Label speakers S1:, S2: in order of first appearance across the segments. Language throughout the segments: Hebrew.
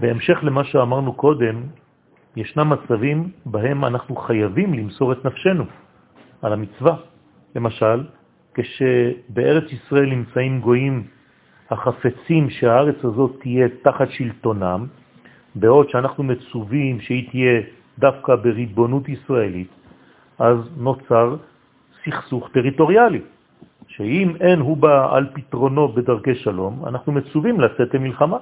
S1: בהמשך למה שאמרנו קודם, ישנם מצבים בהם אנחנו חייבים למסור את נפשנו על המצווה. למשל, כשבארץ ישראל נמצאים גויים החפצים שהארץ הזאת תהיה תחת שלטונם, בעוד שאנחנו מצווים שהיא תהיה דווקא בריבונות ישראלית, אז נוצר סכסוך טריטוריאלי, שאם אין הוא בא על פתרונו בדרכי שלום, אנחנו מצווים לצאת למלחמה,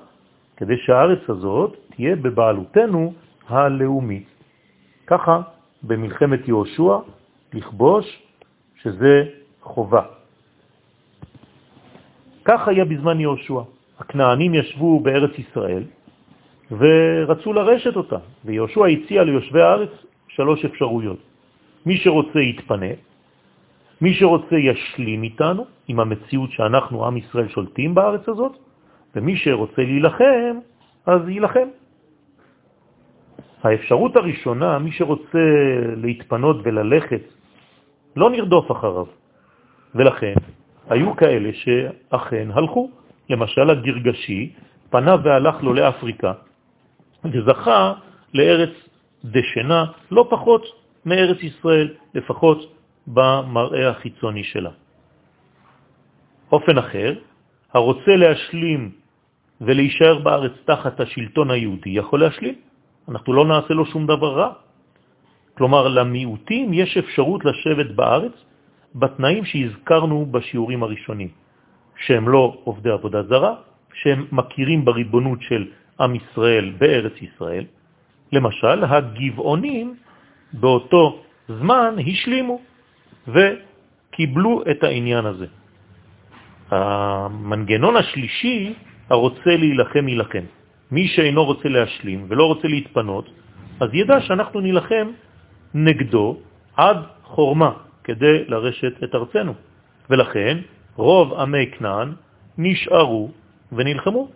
S1: כדי שהארץ הזאת תהיה בבעלותנו הלאומית. ככה במלחמת יהושע לכבוש, שזה חובה. כך היה בזמן יהושע. הכנענים ישבו בארץ ישראל ורצו לרשת אותה, ויהושע הציע ליושבי הארץ שלוש אפשרויות. מי שרוצה יתפנה, מי שרוצה ישלים איתנו, עם המציאות שאנחנו, עם ישראל, שולטים בארץ הזאת, ומי שרוצה להילחם, אז יילחם. האפשרות הראשונה, מי שרוצה להתפנות וללכת, לא נרדוף אחריו. ולכן היו כאלה שאכן הלכו. למשל הגרגשי פנה והלך לו לאפריקה וזכה לארץ דשנה לא פחות מארץ ישראל, לפחות במראה החיצוני שלה. אופן אחר, הרוצה להשלים ולהישאר בארץ תחת השלטון היהודי יכול להשלים. אנחנו לא נעשה לו שום דבר רע. כלומר, למיעוטים יש אפשרות לשבת בארץ בתנאים שהזכרנו בשיעורים הראשונים, שהם לא עובדי עבודה זרה, שהם מכירים בריבונות של עם ישראל בארץ ישראל. למשל, הגבעונים באותו זמן השלימו וקיבלו את העניין הזה. המנגנון השלישי, הרוצה להילחם, ילחם. מי שאינו רוצה להשלים ולא רוצה להתפנות, אז ידע שאנחנו נילחם נגדו עד חורמה כדי לרשת את ארצנו. ולכן רוב עמי כנען נשארו ונלחמו,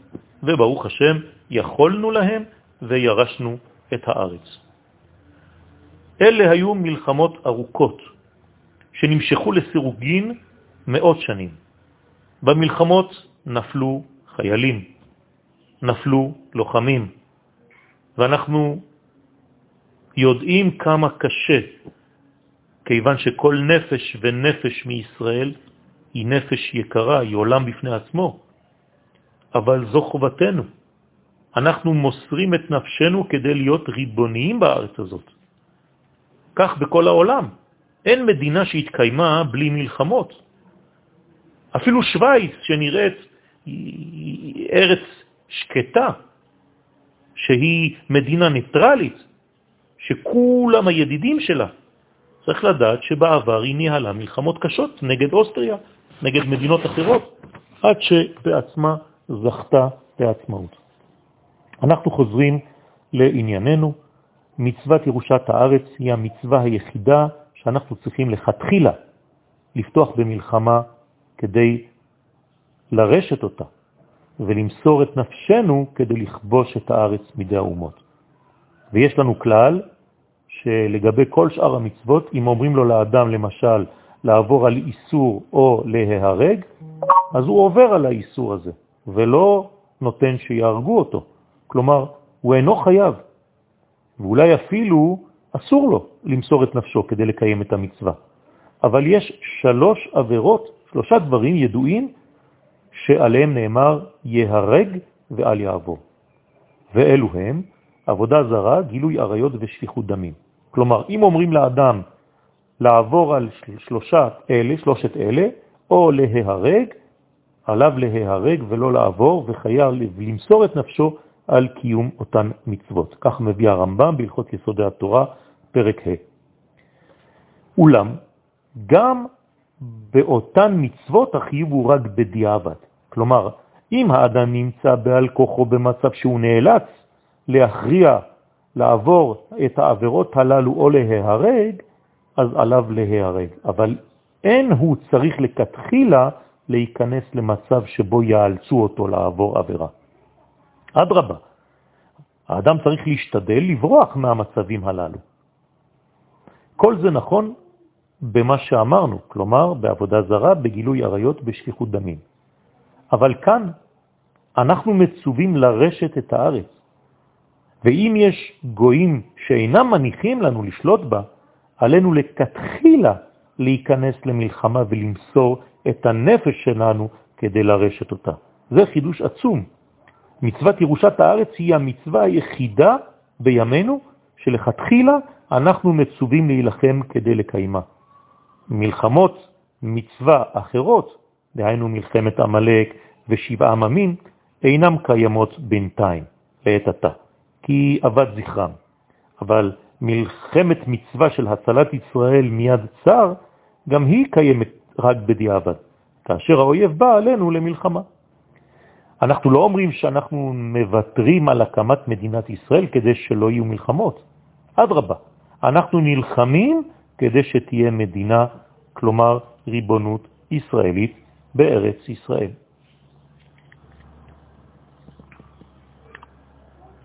S1: וברוך השם יכולנו להם וירשנו את הארץ. אלה היו מלחמות ארוכות שנמשכו לסירוגין מאות שנים. במלחמות נפלו חיילים, נפלו לוחמים, ואנחנו יודעים כמה קשה, כיוון שכל נפש ונפש מישראל היא נפש יקרה, היא עולם בפני עצמו, אבל זו חובתנו. אנחנו מוסרים את נפשנו כדי להיות ריבוניים בארץ הזאת. כך בכל העולם. אין מדינה שהתקיימה בלי מלחמות. אפילו שוויץ, שנראית ארץ שקטה, שהיא מדינה ניטרלית, שכולם הידידים שלה, צריך לדעת שבעבר היא ניהלה מלחמות קשות נגד אוסטריה, נגד מדינות אחרות, עד שבעצמה זכתה לעצמאות. אנחנו חוזרים לענייננו. מצוות ירושת הארץ היא המצווה היחידה שאנחנו צריכים לכתחילה לפתוח במלחמה כדי לרשת אותה ולמסור את נפשנו כדי לכבוש את הארץ מידי האומות. ויש לנו כלל שלגבי כל שאר המצוות, אם אומרים לו לאדם למשל לעבור על איסור או להיהרג, אז הוא עובר על האיסור הזה, ולא נותן שיהרגו אותו. כלומר, הוא אינו חייב, ואולי אפילו אסור לו למסור את נפשו כדי לקיים את המצווה. אבל יש שלוש עבירות, שלושה דברים ידועים, שעליהם נאמר יהרג ואל יעבור. ואלו הם עבודה זרה, גילוי עריות ושפיכות דמים. כלומר, אם אומרים לאדם לעבור על שלושת אלה, שלושת אלה, או להיהרג, עליו להיהרג ולא לעבור, וחייב למסור את נפשו על קיום אותן מצוות. כך מביא הרמב"ם בהלכות יסודי התורה, פרק ה'. אולם, גם באותן מצוות החיוב הוא רק בדיעבד. כלומר, אם האדם נמצא בעל כוחו במצב שהוא נאלץ להכריע, לעבור את העבירות הללו או להיהרג, אז עליו להיהרג. אבל אין הוא צריך לכתחילה להיכנס למצב שבו יאלצו אותו לעבור עבירה. אדרבה, האדם צריך להשתדל לברוח מהמצבים הללו. כל זה נכון במה שאמרנו, כלומר בעבודה זרה, בגילוי עריות, בשליחות דמים. אבל כאן אנחנו מצווים לרשת את הארץ, ואם יש גויים שאינם מניחים לנו לשלוט בה, עלינו לכתחילה להיכנס למלחמה ולמסור את הנפש שלנו כדי לרשת אותה. זה חידוש עצום. מצוות ירושת הארץ היא המצווה היחידה בימינו שלכתחילה אנחנו מצווים להילחם כדי לקיימה. מלחמות מצווה אחרות, דהיינו מלחמת המלאק ושבעה עממים, אינם קיימות בינתיים, לעת עתה, כי אבד זכרם. אבל מלחמת מצווה של הצלת ישראל מיד צר, גם היא קיימת רק בדיעבד, כאשר האויב בא עלינו למלחמה. אנחנו לא אומרים שאנחנו מוותרים על הקמת מדינת ישראל כדי שלא יהיו מלחמות. אדרבה, אנחנו נלחמים כדי שתהיה מדינה, כלומר ריבונות ישראלית בארץ ישראל.